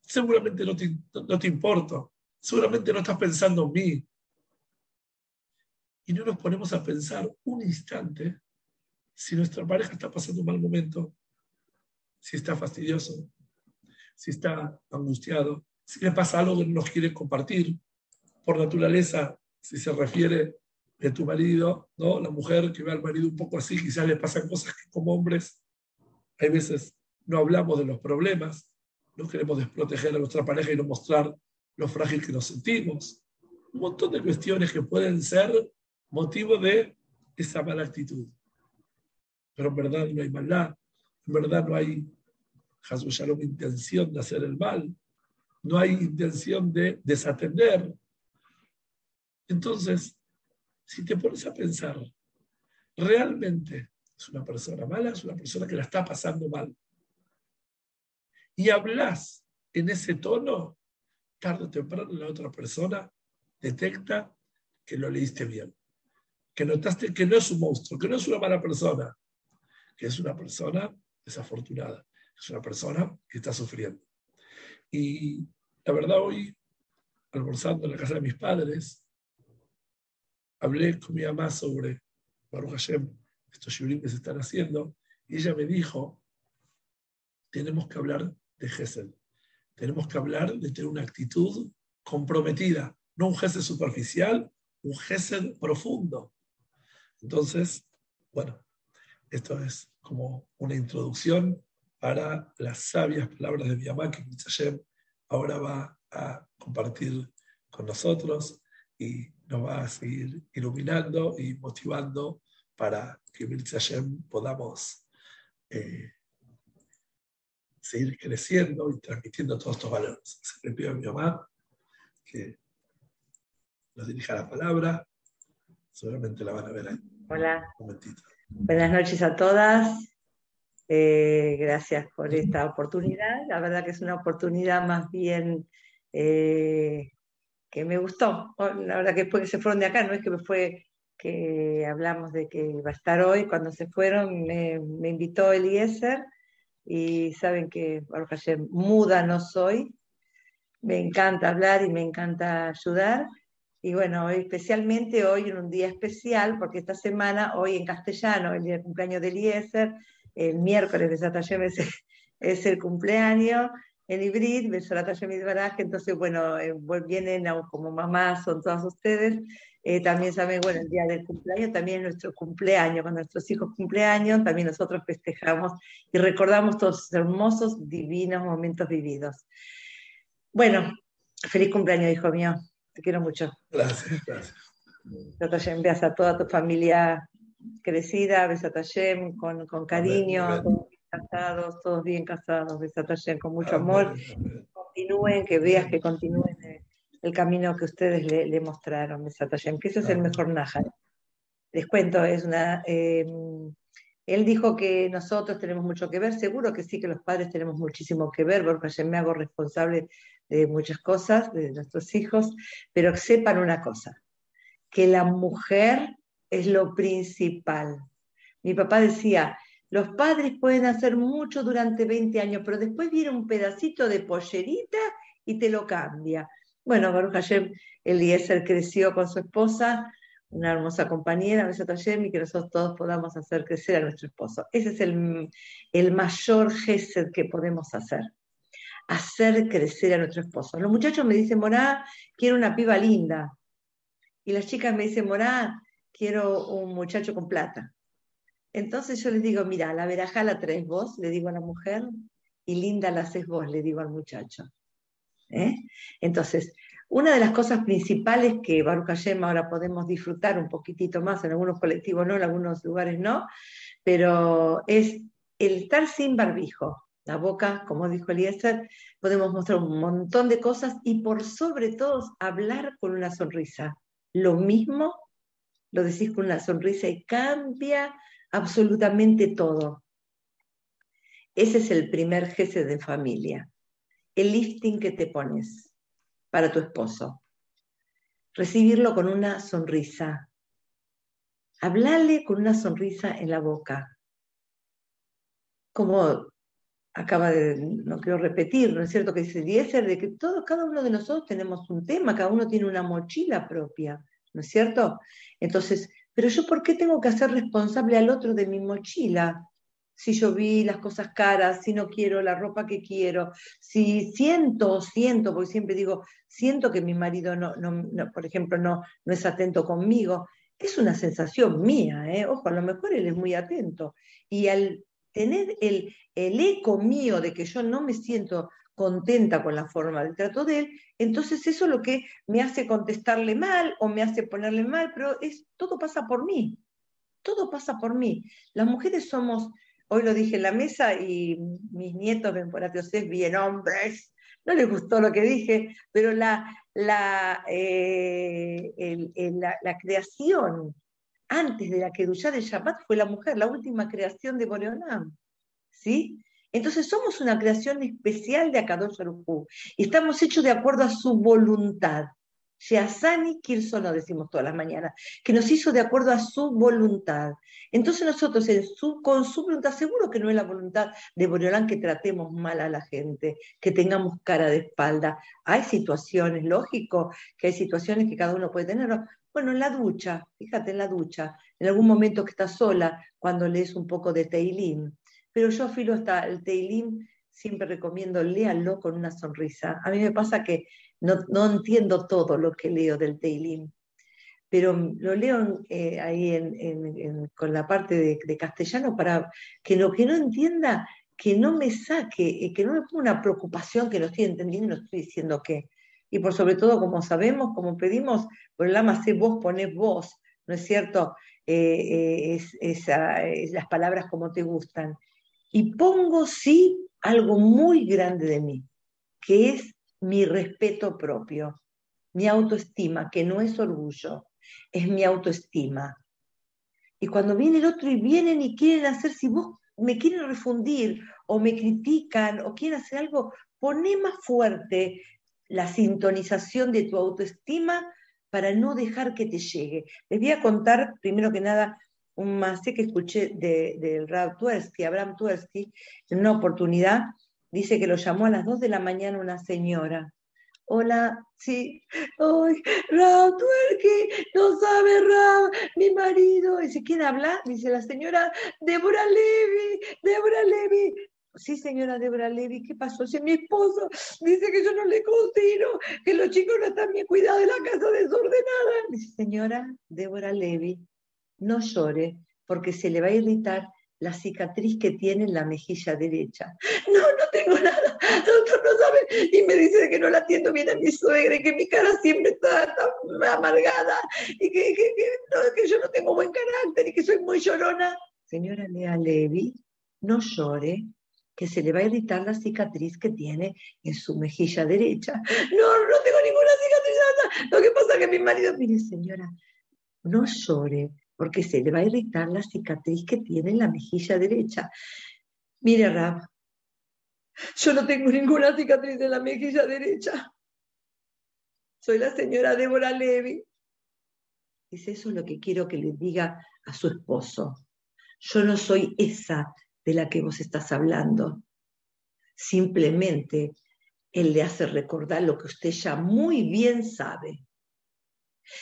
Seguramente no te, no te importo seguramente no estás pensando en mí. Y no nos ponemos a pensar un instante si nuestra pareja está pasando un mal momento, si está fastidioso, si está angustiado, si le pasa algo que no quiere compartir. Por naturaleza, si se refiere de tu marido, ¿no? La mujer que ve al marido un poco así, quizás le pasan cosas que como hombres hay veces no hablamos de los problemas, no queremos desproteger a nuestra pareja y no mostrar lo frágil que nos sentimos. Un montón de cuestiones que pueden ser motivo de esa mala actitud. Pero en verdad no hay maldad, en verdad no hay una intención de hacer el mal, no hay intención de desatender. Entonces, si te pones a pensar, realmente es una persona mala, es una persona que la está pasando mal. Y hablas en ese tono, tarde o temprano la otra persona detecta que lo leíste bien, que notaste que no es un monstruo, que no es una mala persona, que es una persona desafortunada, es una persona que está sufriendo. Y la verdad, hoy, almorzando en la casa de mis padres, hablé con mi mamá sobre Baruch Hashem, estos shiurim que se están haciendo, y ella me dijo, tenemos que hablar de Gesed, tenemos que hablar de tener una actitud comprometida, no un Gesed superficial, un Gesed profundo. Entonces, bueno, esto es como una introducción para las sabias palabras de mi mamá que Hashem ahora va a compartir con nosotros y nos va a seguir iluminando y motivando para que Hashem podamos eh, seguir creciendo y transmitiendo todos estos valores. Se le pido a mi mamá que nos dirija la palabra. Seguramente la van a ver ahí. Hola. Un momentito. Buenas noches a todas. Eh, gracias por esta oportunidad. La verdad que es una oportunidad más bien eh, que me gustó. La verdad que después que se fueron de acá, no es que me fue que hablamos de que iba a estar hoy, cuando se fueron me, me invitó Eliezer y saben que muda no soy, me encanta hablar y me encanta ayudar. Y bueno, especialmente hoy en un día especial, porque esta semana, hoy en castellano, el día de cumpleaños de Eliezer, el miércoles de Satayem es, es el cumpleaños, en hibrid, entonces bueno, eh, vienen como mamás, son todas ustedes, eh, también saben, bueno, el día del cumpleaños también es nuestro cumpleaños, cuando nuestros hijos cumpleaños, también nosotros festejamos y recordamos todos los hermosos, divinos momentos vividos. Bueno, feliz cumpleaños, hijo mío, te quiero mucho. Gracias, gracias. envías a toda tu familia crecida, besat con, con cariño, todos bien casados, todos bien casados, besat con mucho amor. Continúen, que veas que continúen el camino que ustedes le, mostraron, besat que ese es el mejor Naja. Les cuento, es una... Em, él dijo que nosotros tenemos mucho que ver, seguro que sí que los padres tenemos muchísimo que ver, porque yo me hago responsable de muchas cosas, de nuestros hijos, pero sepan una cosa, que la mujer es lo principal. Mi papá decía, los padres pueden hacer mucho durante 20 años, pero después viene un pedacito de pollerita y te lo cambia. Bueno, Baruch Hashem, Eliezer creció con su esposa, una hermosa compañera, Besat Hashem, y que nosotros todos podamos hacer crecer a nuestro esposo. Ese es el, el mayor gesed que podemos hacer, hacer crecer a nuestro esposo. Los muchachos me dicen, Morá, quiero una piba linda. Y las chicas me dicen, Morá, quiero un muchacho con plata. Entonces yo les digo, mira, la veraja la traes vos, le digo a la mujer, y linda la haces vos, le digo al muchacho. ¿Eh? Entonces, una de las cosas principales que Baruch ahora podemos disfrutar un poquitito más, en algunos colectivos no, en algunos lugares no, pero es el estar sin barbijo. La boca, como dijo Eliezer, podemos mostrar un montón de cosas y por sobre todo hablar con una sonrisa. Lo mismo lo decís con una sonrisa y cambia absolutamente todo. Ese es el primer jefe de familia, el lifting que te pones para tu esposo. Recibirlo con una sonrisa. Hablarle con una sonrisa en la boca. Como acaba de, no quiero repetir, ¿no es cierto? Que dice Diesel, de que todos, cada uno de nosotros tenemos un tema, cada uno tiene una mochila propia. ¿no es cierto? Entonces, pero yo ¿por qué tengo que hacer responsable al otro de mi mochila? Si yo vi las cosas caras, si no quiero la ropa que quiero, si siento, siento, porque siempre digo, siento que mi marido, no, no, por ejemplo, no, no es atento conmigo, es una sensación mía, ¿eh? ojo, a lo mejor él es muy atento. Y al tener el, el eco mío de que yo no me siento contenta con la forma del trato de él, entonces eso es lo que me hace contestarle mal o me hace ponerle mal, pero es, todo pasa por mí, todo pasa por mí. Las mujeres somos, hoy lo dije en la mesa y mis nietos ven por bien hombres, no les gustó lo que dije, pero la, la, eh, la, creación antes de la que de Shabbat fue la mujer, la última creación de Boreonam. ¿Sí? Entonces somos una creación especial de Akadosh Baruj y estamos hechos de acuerdo a su voluntad. Sheasani Kirsono, decimos todas las mañanas, que nos hizo de acuerdo a su voluntad. Entonces nosotros con su voluntad, seguro que no es la voluntad de Boreolán que tratemos mal a la gente, que tengamos cara de espalda. Hay situaciones, lógico, que hay situaciones que cada uno puede tener. Bueno, en la ducha, fíjate en la ducha, en algún momento que estás sola, cuando lees un poco de Teilim, pero yo filo hasta el Teilim, siempre recomiendo, léalo con una sonrisa. A mí me pasa que no, entiendo todo lo que leo del Teilim, pero lo leo eh, ahí con la parte de, castellano para que lo que no entienda, que no me saque, que no me ponga una preocupación que no estoy entendiendo y no estoy diciendo qué. Y por sobre todo, como sabemos, como pedimos, por el ama, sé vos, ponés vos, ¿no es cierto? Eh, eh, las palabras como te gustan y pongo sí algo muy grande de mí, que es mi respeto propio, mi autoestima, que no es orgullo, es mi autoestima. Y cuando viene el otro y vienen y quieren hacer, si vos me quieren refundir o me critican o quieren hacer algo, poné más fuerte la sintonización de tu autoestima para no dejar que te llegue. Les voy a contar, primero que nada, un masé que escuché del de, Rab Abraham Tversky, en una oportunidad, dice que lo llamó a las 2 de la mañana una señora. Hola, sí, ay, Rab Tversky, no sabe Rab, mi marido. Dice, ¿quién habla? Dice la señora Débora Levy, Débora Levy. Sí, señora Débora Levy, ¿qué pasó? Dice, mi esposo dice que yo no le cocino, que los chicos no están bien cuidados de la casa desordenada. Dice, señora Débora Levy, no llore porque se le va a irritar la cicatriz que tiene en la mejilla derecha. No, no tengo nada, doctor no sabe. Y me dice que no la atiendo bien a mi suegra y que mi cara siempre está, amargada y que, que, yo no tengo buen carácter y que soy muy llorona. Señora Lea Levi, no llore, que se le va a irritar la cicatriz que tiene en su mejilla derecha. No, no tengo ninguna cicatriz. Lo que pasa es que mi marido, mire señora, no llore, porque se le va a irritar la cicatriz que tiene en la mejilla derecha. Mire, Rab, yo no tengo ninguna cicatriz en la mejilla derecha. Soy la señora Débora Levy. Es eso lo que quiero que le diga a su esposo. Yo no soy esa de la que vos estás hablando. Simplemente él le hace recordar lo que usted ya muy bien sabe.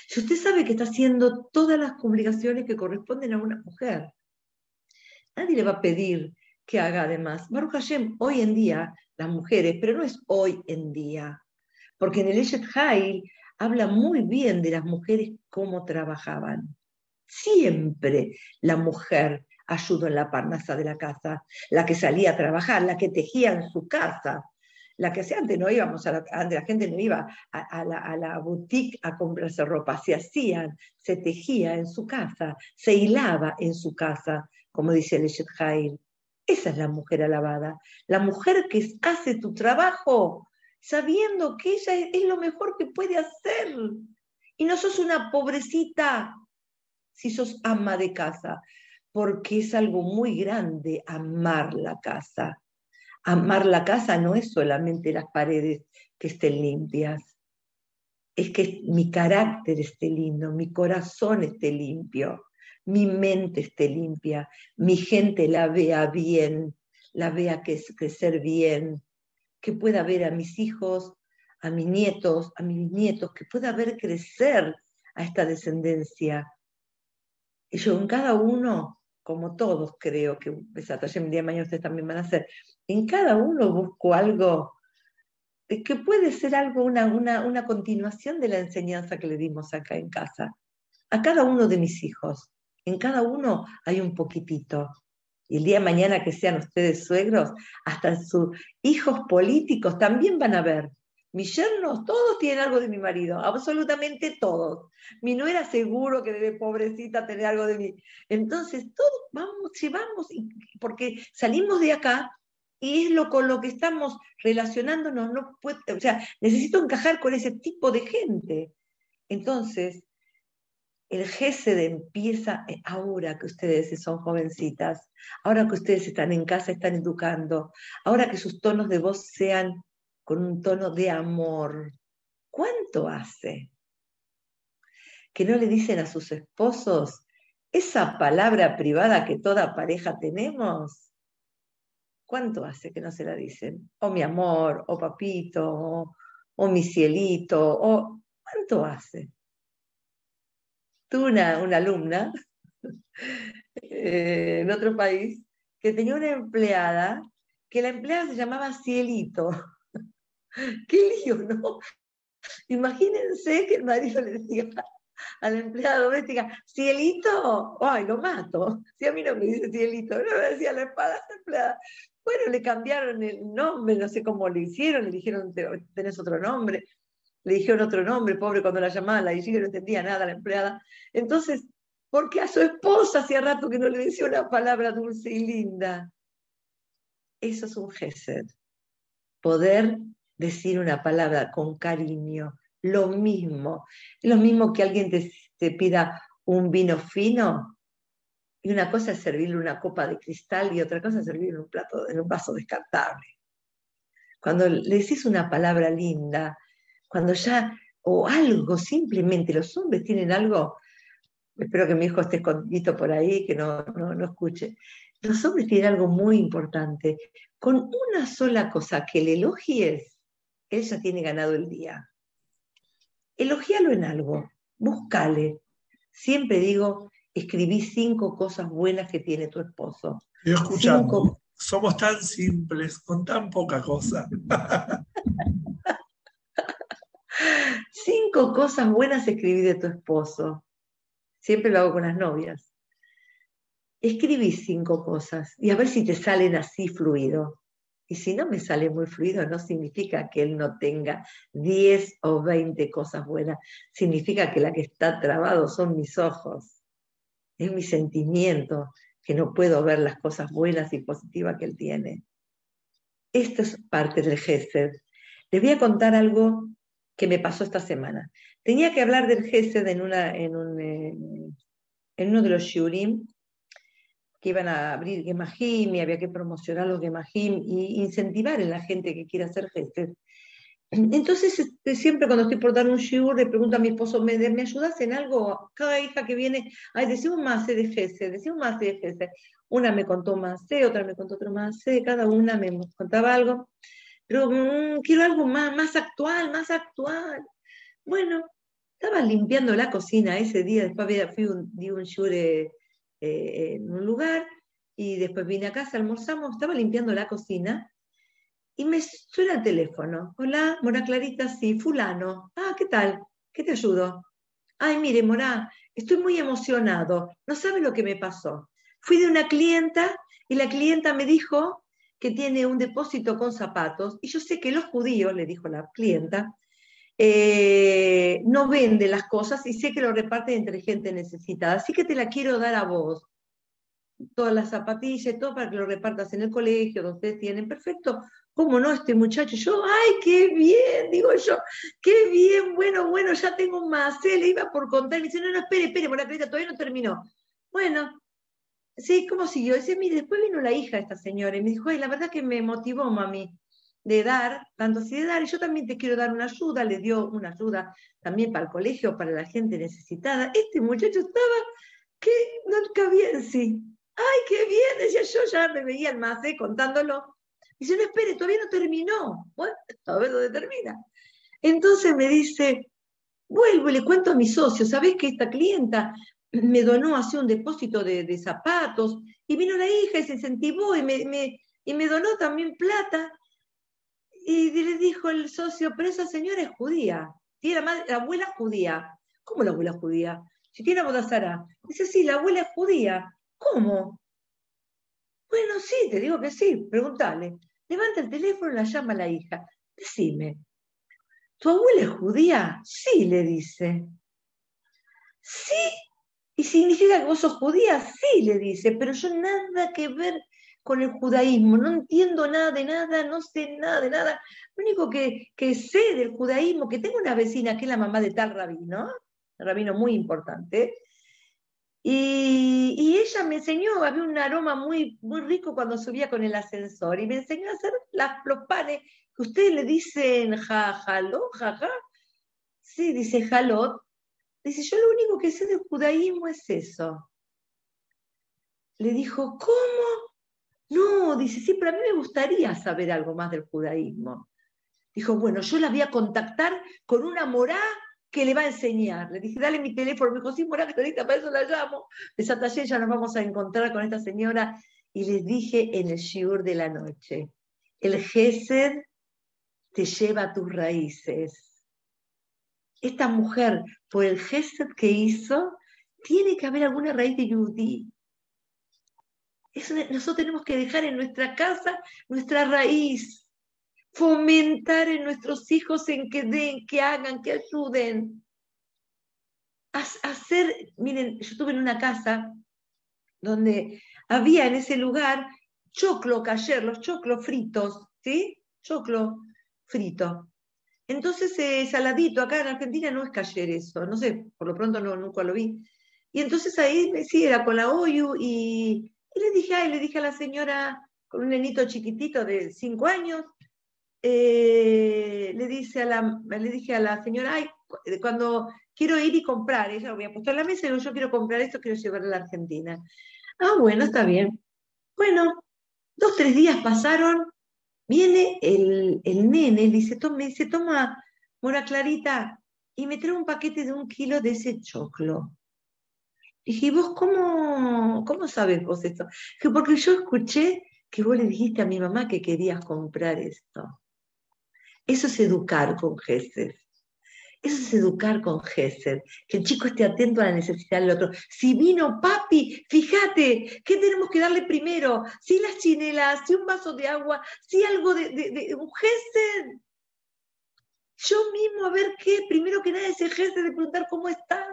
Si usted sabe que está haciendo todas las obligaciones que corresponden a una mujer, nadie le va a pedir que haga además. Baruch Hashem, hoy en día, las mujeres, pero no es hoy en día, porque en el Eshet Hail habla muy bien de las mujeres cómo trabajaban. Siempre la mujer ayudó en la parnasa de la casa, la que salía a trabajar, la que tejía en su casa, la que hacía antes no íbamos a la, antes la gente no iba a, la, boutique a comprarse ropa, se hacían, se tejía en su casa, se hilaba en su casa, como dice el Eshet Jair. Esa es la mujer alabada, la mujer que hace tu trabajo sabiendo que ella es, es lo mejor que puede hacer. Y no sos una pobrecita si sos ama de casa, porque es algo muy grande amar la casa Amar la casa no es solamente las paredes que estén limpias, es que mi carácter esté lindo, mi corazón esté limpio, mi mente esté limpia, mi gente la vea bien, la vea crecer bien, que pueda ver a mis hijos, a mis nietos, a mis nietos, que pueda ver crecer a esta descendencia. Y yo en cada uno como todos creo que el día mañana ustedes también van a hacer, en cada uno busco algo que puede ser algo, una, una, una continuación de la enseñanza que le dimos acá en casa. a cada uno de mis hijos. En cada uno hay un poquitito. Y el día de mañana que sean ustedes suegros, hasta sus hijos políticos también van a ver. Mis yernos, todos tienen algo de mi marido, absolutamente todos. Mi nuera seguro que debe, pobrecita, tener algo de mí. Entonces, todos vamos, llevamos, porque salimos de acá y es lo con lo que estamos relacionándonos. No puede, o sea, necesito encajar con ese tipo de gente. Entonces, el GESED empieza eh, ahora que ustedes son jovencitas, ahora que ustedes están en casa, están educando, ahora que sus tonos de voz sean con un tono de amor. ¿Cuánto hace? Que no le dicen a sus esposos esa palabra privada que toda pareja tenemos. ¿Cuánto hace que no se la dicen? O mi amor, o papito, o, mi cielito, o ¿cuánto hace? tuve una, alumna eh, en otro país que tenía una empleada que la empleada se llamaba Cielito. Qué lío, ¿no? Imagínense que el marido le decía a la empleada doméstica, Cielito, ay, lo mato. Si a mí no me dice Cielito, no me decía la espada la empleada. Bueno, le cambiaron el nombre, no sé cómo le hicieron, le dijeron, tenés otro nombre le dijeron otro nombre, pobre, cuando la llamaban, la hicieron, no entendía nada la empleada. Entonces, porque a su esposa hacía rato que no le decía una palabra dulce y linda. Eso es un gesed. Poder decir una palabra con cariño, lo mismo. Lo mismo que alguien te, te pida un vino fino, y una cosa es servirle una copa de cristal y otra cosa es servirle un plato, en un vaso descartable. Cuando le decís una palabra linda, cuando ya, o algo, simplemente los hombres tienen algo, espero que mi hijo esté escondido por ahí, que no, no, escuche, los hombres tienen algo muy importante. Con una sola cosa que le elogies, él ya tiene ganado el día. Elogialo en algo, búscale. Siempre digo, escribí cinco cosas buenas que tiene tu esposo. Yo escuchando, somos tan simples, con tan poca cosa. Cinco cosas buenas escribí de tu esposo. Siempre lo hago con las novias. Escribí cinco cosas y a ver si te salen así fluido. Y si no me sale muy fluido, no significa que él no tenga 10 o 20 cosas buenas. Significa que la que está trabado son mis ojos. Es mi sentimiento, que no puedo ver las cosas buenas y positivas que él tiene. Esto es parte del Gesed. Les voy a contar algo que me pasó esta semana. Tenía que hablar del GESED en, una, en, eh, en uno de los Shurim, que iban a abrir Gemahim y había que promocionar los Gemahim y incentivar a la gente que quiera hacer GESED. Entonces, este, siempre cuando estoy por dar un shiur, le pregunto a mi esposo, ¿me, ¿me ayudas en algo? Cada hija que viene, ay, decimos más de GESED, decimos más de GESED. Una me contó más, otra me contó otro más, cada una me contaba algo pero mm, quiero algo más, más actual, más actual. Bueno, estaba limpiando la cocina ese día, después fui un, di un shure eh, en un lugar y después vine a casa, almorzamos, estaba limpiando la cocina y me suena el teléfono. Hola, Mora Clarita, sí, fulano. Ah, ¿qué tal? ¿Qué te ayudo? Ay, mire, Mora, estoy muy emocionado. No sabe lo que me pasó. Fui de una clienta y la clienta me dijo que tiene un depósito con zapatos, y yo sé que los judíos, le dijo la clienta, eh, no venden las cosas y sé que lo reparten entre gente necesitada, así que te la quiero dar a vos. Todas las zapatillas, todo para que lo repartas en el colegio, donde ustedes tienen, perfecto. ¿Cómo no este muchacho? Yo, ay, qué bien, digo yo, qué bien, bueno, bueno, ya tengo más. le iba por contar, y dice, no, no, espere, espere, por la todavía no terminó. Bueno, Sí, ¿cómo siguió? Dice, mire, después vino la hija de esta señora y me dijo, ay, la verdad que me motivó, mami, de dar, tanto así de dar, y yo también te quiero dar una ayuda, le dio una ayuda también para el colegio, para la gente necesitada. Este muchacho estaba que no cabía en sí. Ay, qué bien, decía yo, ya me veía el más, ¿eh? contándolo. Dice, no espere, todavía no terminó. Bueno, a ver dónde termina. Entonces me dice, vuelvo y le cuento a mi socio, ¿sabés que esta clienta me donó así un depósito de, zapatos, y vino la hija y se incentivó y me, y me donó también plata. Y le dijo el socio, pero esa señora es judía, tiene la, abuela judía. ¿Cómo la abuela judía? Si tiene Abodazara. Dice, sí, la abuela es judía. ¿Cómo? Bueno, sí, te digo que sí, pregúntale. Levanta el teléfono la llama a la hija. Decime, ¿tu abuela es judía? Sí, le dice. Sí, y significa que vos sos judía, sí, le dice, pero yo nada que ver con el judaísmo, no entiendo nada de nada, no sé nada de nada. Lo único que, sé del judaísmo, que tengo una vecina que es la mamá de tal rabino, rabino muy importante, y, ella me enseñó, había un aroma muy, muy rico cuando subía con el ascensor, y me enseñó a hacer los panes que ustedes le dicen jajaló, jaja. Sí, dice jalot. Dice, yo lo único que sé del judaísmo es eso. Le dijo, ¿cómo? No, dice, sí, pero a mí me gustaría saber algo más del judaísmo. Dijo, bueno, yo la voy a contactar con una morá que le va a enseñar. Le dije, dale mi teléfono. Me dijo, sí, morá, clarita, para eso la llamo. De Santa ya nos vamos a encontrar con esta señora. Y les dije en el shiur de la noche, el Gesed te lleva a tus raíces. Esta mujer, por el Gesed que hizo, tiene que haber alguna raíz de Yudí nosotros tenemos que dejar en nuestra casa nuestra raíz, fomentar en nuestros hijos en que den, que hagan, que ayuden. Hacer, miren, yo estuve en una casa donde había en ese lugar choclo cayer, los choclos fritos, ¿sí? Choclo frito. Entonces, eh, saladito, acá en Argentina no es cayer eso, no sé, por lo pronto no, nunca lo vi. Y entonces ahí sí, era con la oyu y y le dije, ay, le dije a la señora con un nenito chiquitito de cinco años, eh, le, dice a la, le dije a la señora, ay, cuando quiero ir y comprar, ella lo voy a puesto en la mesa y yo quiero comprar esto, quiero llevarlo a la Argentina. Ah, bueno, está bien. Bueno, dos, tres días pasaron, viene el, el nene, dice, toma, me dice, toma, mora clarita, y me trae un paquete de un kilo de ese choclo. Dije, ¿vos cómo, cómo sabes vos esto? Dije, porque yo escuché que vos le dijiste a mi mamá que querías comprar esto. Eso es educar con Gesed. Eso es educar con Gesed. Que el chico esté atento a la necesidad del otro. Si vino papi, fíjate, ¿qué tenemos que darle primero? Si las chinelas, si un vaso de agua, si algo de, de, un Gesed. Yo mismo a ver qué, primero que nada ese Gesed de preguntar cómo estás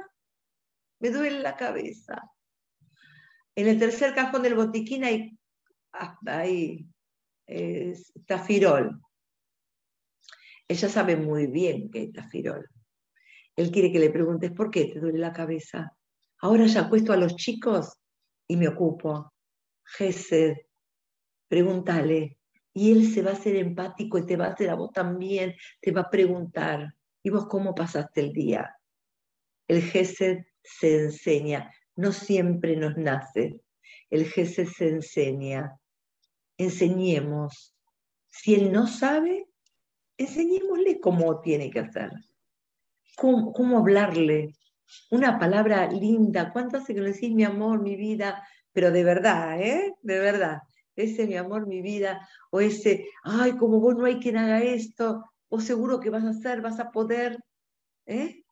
me duele la cabeza. En el tercer cajón del botiquín hay, hay tafirol. Ella sabe muy bien que es tafirol. Él quiere que le preguntes, ¿por qué te duele la cabeza? Ahora ya acuesto a los chicos y me ocupo. Gesed, pregúntale. Y él se va a hacer empático y te va a hacer a vos también, te va a preguntar. ¿Y vos cómo pasaste el día? El Gesed se enseña, no siempre nos nace. El Gesed se enseña. Enseñemos. Si él no sabe, enseñémosle cómo tiene que hacer. Cómo, cómo hablarle. Una palabra linda. ¿Cuánto hace que le decís mi amor, mi vida? Pero de verdad, ¿eh? De verdad. Ese mi amor, mi vida. O ese, ay, como vos no hay quien haga esto. O seguro que vas a hacer, vas a poder. ¿eh?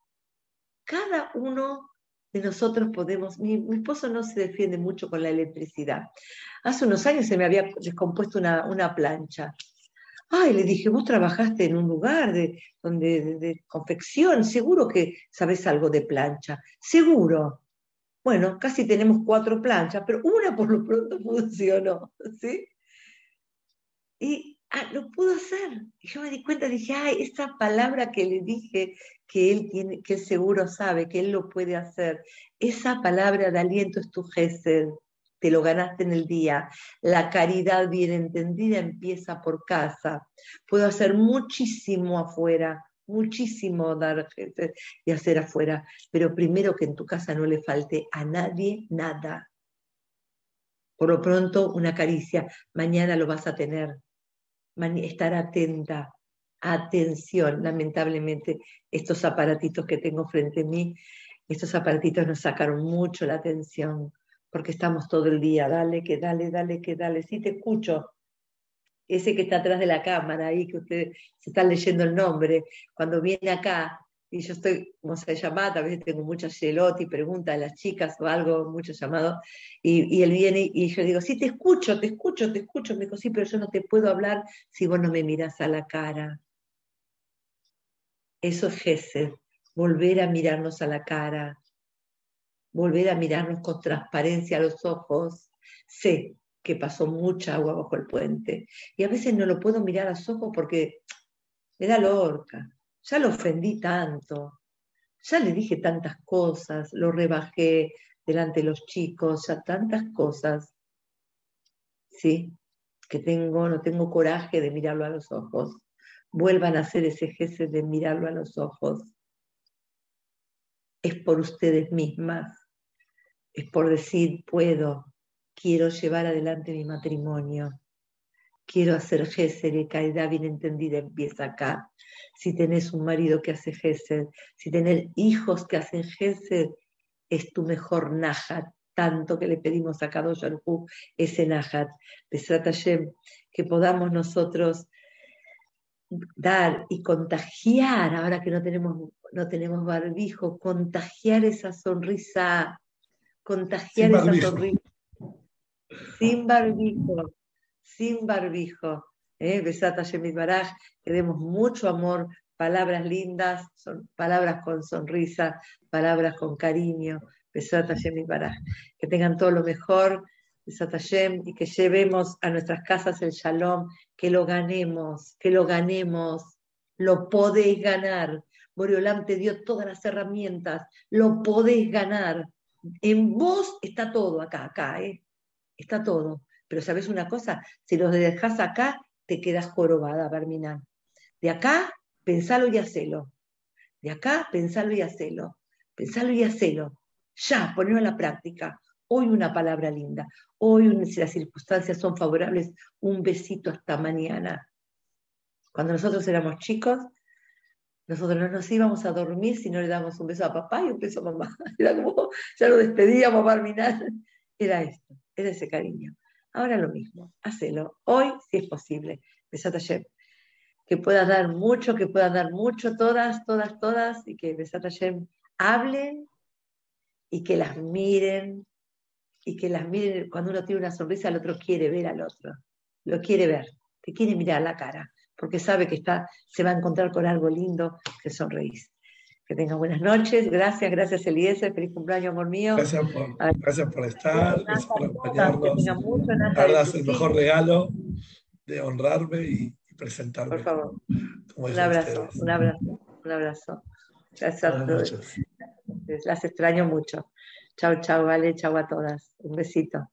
Cada uno de nosotros podemos, mi, esposo no se defiende mucho con la electricidad. Hace unos años se me había descompuesto una, plancha. Ay, le dije, vos trabajaste en un lugar de, donde, de, confección, seguro que sabes algo de plancha, seguro. Bueno, casi tenemos cuatro planchas, pero una por lo pronto funcionó, ¿sí? Y ah, lo pudo hacer. Yo me di cuenta, dije, ay, esa palabra que le dije que él tiene, que seguro sabe, que él lo puede hacer, esa palabra de aliento es tu gesed, te lo ganaste en el día. La caridad bien entendida empieza por casa. Puedo hacer muchísimo afuera, muchísimo dar y hacer afuera, pero primero que en tu casa no le falte a nadie nada. Por lo pronto, una caricia, mañana lo vas a tener estar atenta, atención. Lamentablemente, estos aparatitos que tengo frente a mí, estos aparatitos nos sacaron mucho la atención, porque estamos todo el día, dale, que dale, dale, que dale, sí te escucho. Ese que está atrás de la cámara, ahí que usted se está leyendo el nombre, cuando viene acá, y yo estoy, como se llama, a veces tengo muchas y preguntas a las chicas o algo, mucho llamado, y, y, él viene y yo digo, sí, te escucho, te escucho, te escucho. Me dijo, sí, pero yo no te puedo hablar si vos no me miras a la cara. Eso es Gesed, volver a mirarnos a la cara, volver a mirarnos con transparencia a los ojos. Sé que pasó mucha agua bajo el puente y a veces no lo puedo mirar a los ojos porque me da lorca ya lo ofendí tanto, ya le dije tantas cosas, lo rebajé delante de los chicos, ya tantas cosas, ¿sí? Que tengo, no tengo coraje de mirarlo a los ojos. Vuelvan a hacer ese gesto de mirarlo a los ojos. Es por ustedes mismas, es por decir, puedo, quiero llevar adelante mi matrimonio quiero hacer Gesed y caridad bien entendida empieza acá. Si tenés un marido que hace Gesed, si tenés hijos que hacen Gesed, es tu mejor Nahat, tanto que le pedimos a Kadosh Hu ese Nahat. de que podamos nosotros dar y contagiar, ahora que no tenemos, no tenemos barbijo, contagiar esa sonrisa, contagiar esa sonrisa sin barbijo sin barbijo. ¿eh? Besata Baraj, que demos mucho amor, palabras lindas, son palabras con sonrisa, palabras con cariño. Besata Baraj. Que tengan todo lo mejor. Besata y que llevemos a nuestras casas el shalom, que lo ganemos, que lo ganemos. Lo podéis ganar. Boreolam te dio todas las herramientas, lo podéis ganar. En vos está todo acá, acá, ¿eh? está todo. Pero sabes una cosa, si los dejas acá, te quedas jorobada, Barminan. De acá, pensalo y hacelo. De acá, pensalo y hacelo. Pensalo y hacelo. Ya, ponelo en la práctica. Hoy una palabra linda. Hoy, si las circunstancias son favorables, un besito hasta mañana. Cuando nosotros éramos chicos, nosotros no nos íbamos a dormir si no le damos un beso a papá y un beso a mamá. Era como, ya lo despedíamos, Barminan. Era esto, era ese cariño. Ahora lo mismo, hacelo. Hoy, si es posible. Besat Hashem. Que puedas dar mucho, que puedas dar mucho, todas, todas, todas, y que Besat Hashem hablen y que las miren, y que las miren. Cuando uno tiene una sonrisa, el otro quiere ver al otro. Lo quiere ver, te quiere mirar la cara, porque sabe que está, se va a encontrar con algo lindo que sonreís. Que tenga buenas noches. Gracias, gracias Eliezer. Feliz cumpleaños, amor mío. Gracias por, gracias por estar, gracias por acompañarnos. Es el mejor regalo de honrarme y, presentarme. Por favor. Un abrazo, un abrazo, un abrazo. Gracias a todos. Las extraño mucho. Chao, chao, vale, chao a todas. Un besito.